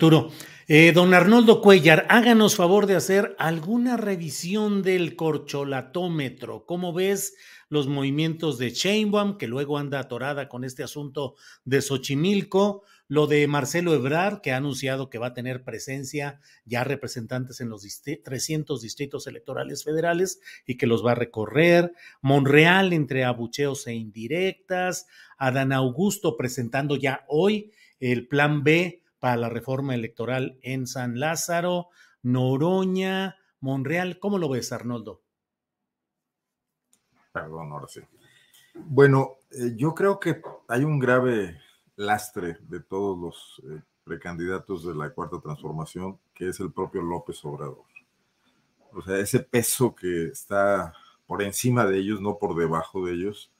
Arturo, eh, don Arnoldo Cuellar, háganos favor de hacer alguna revisión del corcholatómetro. ¿Cómo ves los movimientos de Sheinbaum, que luego anda atorada con este asunto de Xochimilco? Lo de Marcelo Ebrard, que ha anunciado que va a tener presencia ya representantes en los 300 distritos electorales federales y que los va a recorrer. Monreal entre abucheos e indirectas. Adán Augusto presentando ya hoy el plan B para la reforma electoral en San Lázaro, Noroña, Monreal. ¿Cómo lo ves, Arnoldo? Perdón, ahora sí. Bueno, eh, yo creo que hay un grave lastre de todos los eh, precandidatos de la cuarta transformación, que es el propio López Obrador. O sea, ese peso que está por encima de ellos, no por debajo de ellos,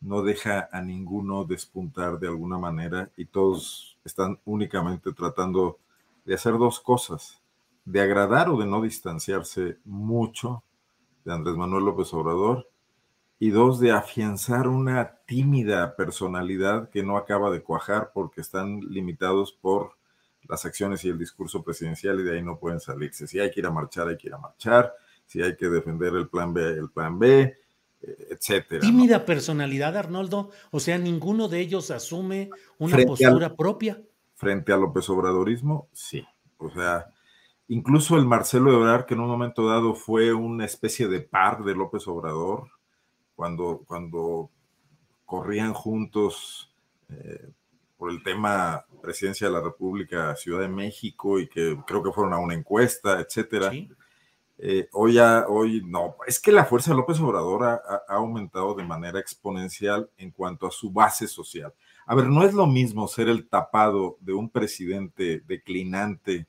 no deja a ninguno despuntar de alguna manera y todos están únicamente tratando de hacer dos cosas, de agradar o de no distanciarse mucho de Andrés Manuel López Obrador y dos, de afianzar una tímida personalidad que no acaba de cuajar porque están limitados por las acciones y el discurso presidencial y de ahí no pueden salirse. Si hay que ir a marchar, hay que ir a marchar. Si hay que defender el plan B, el plan B etcétera. Tímida personalidad, Arnoldo. O sea, ninguno de ellos asume una postura propia. Frente al López Obradorismo, sí. O sea, incluso el Marcelo Ebrard, que en un momento dado fue una especie de par de López Obrador, cuando, cuando corrían juntos eh, por el tema presidencia de la República, Ciudad de México, y que creo que fueron a una encuesta, etcétera. Eh, hoy, hoy no, es que la fuerza de López Obrador ha, aumentado de manera exponencial en cuanto a su base social. A ver, no es lo mismo ser el tapado de un presidente declinante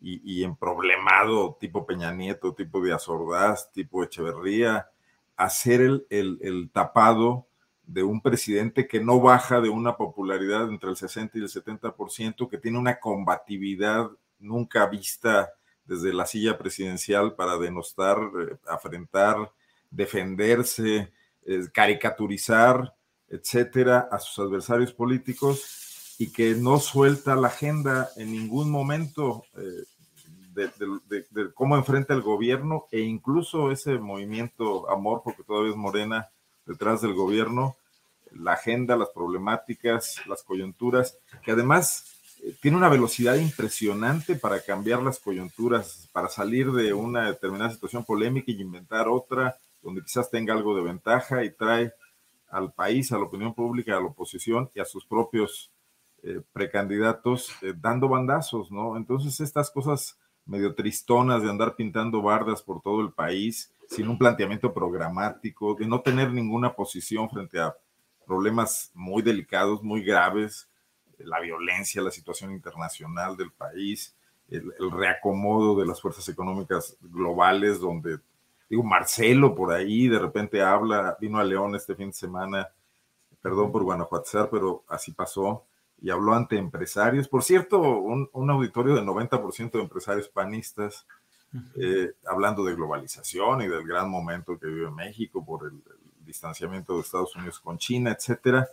y, y emproblemado tipo Peña Nieto, tipo Díaz Ordaz, tipo Echeverría, a ser el, el, el tapado de un presidente que no baja de una popularidad entre el 60 y el 70%, que tiene una combatividad nunca vista desde la silla presidencial para denostar, eh, afrentar, defenderse, eh, caricaturizar, etcétera, a sus adversarios políticos y que no suelta la agenda en ningún momento eh, de, cómo enfrenta el gobierno e incluso ese movimiento amor, porque todavía es morena detrás del gobierno, la agenda, las problemáticas, las coyunturas, que además tiene una velocidad impresionante para cambiar las coyunturas, para salir de una determinada situación polémica y inventar otra donde quizás tenga algo de ventaja y trae al país, a la opinión pública, a la oposición y a sus propios eh, precandidatos eh, dando bandazos, ¿no? Entonces estas cosas medio tristonas de andar pintando bardas por todo el país sin un planteamiento programático, de no tener ninguna posición frente a problemas muy delicados, muy graves, la violencia, la situación internacional del país, el, reacomodo de las fuerzas económicas globales, donde, digo, Marcelo por ahí de repente habla, vino a León este fin de semana, perdón por Guanajuato, pero así pasó, y habló ante empresarios. Por cierto, un, auditorio de 90% de empresarios panistas, eh, hablando de globalización y del gran momento que vive México por el, el distanciamiento de Estados Unidos con China, etcétera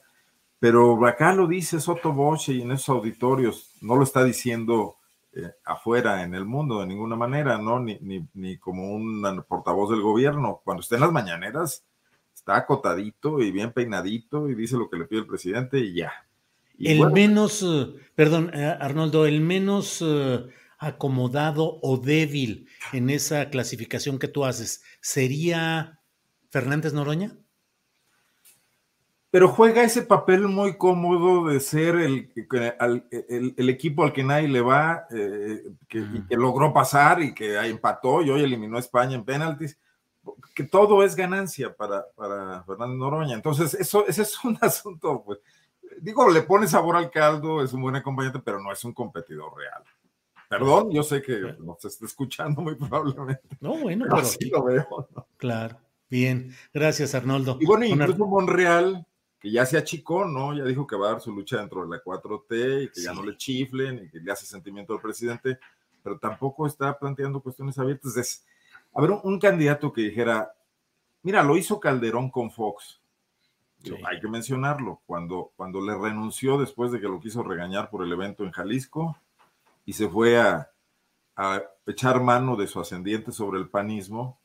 Pero acá lo dice Soto Boche y en esos auditorios, no lo está diciendo eh, afuera en el mundo de ninguna manera, ¿no? Ni, ni, ni como un portavoz del gobierno. Cuando esté en las mañaneras, está acotadito y bien peinadito y dice lo que le pide el presidente y ya. Y el menos, eh, perdón, eh, Arnoldo, el menos acomodado o débil en esa clasificación que tú haces, ¿sería Fernández Noroña? Pero juega ese papel muy cómodo de ser el, el, equipo al que nadie le va, eh, que, que, logró pasar y que empató y hoy eliminó a España en penaltis, que todo es ganancia para, para Fernando Noroña. Entonces, eso, ese es un asunto, pues, digo, le pone sabor al caldo, es un buen acompañante, pero no es un competidor real. Perdón, yo sé que nos está escuchando muy probablemente. No, bueno, pero, así lo veo. Claro, bien, gracias Arnoldo. Y bueno, incluso Monreal que ya se achicó, ¿no? Ya dijo que va a dar su lucha dentro de la 4T y que ya no le chiflen y que le hace sentimiento al presidente, pero tampoco está planteando cuestiones abiertas. Es, a ver, un, candidato que dijera, mira, lo hizo Calderón con Fox. hay que mencionarlo, cuando, cuando le renunció después de que lo quiso regañar por el evento en Jalisco y se fue a, a echar mano de su ascendiente sobre el panismo,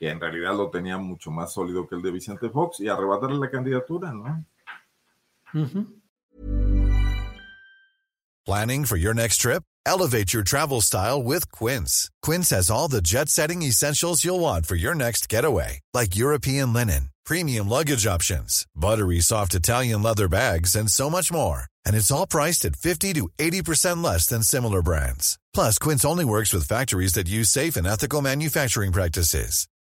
que en realidad lo tenía mucho más sólido que el de Vicente Fox y arrebatarle la candidatura, ¿no? Planning for your next trip? Elevate your travel style with Quince. Quince has all the jet-setting essentials you'll want for your next getaway, like European linen, premium luggage options, buttery soft Italian leather bags, and so much more. And it's all priced at 50 to 80% less than similar brands. Plus, Quince only works with factories that use safe and ethical manufacturing practices.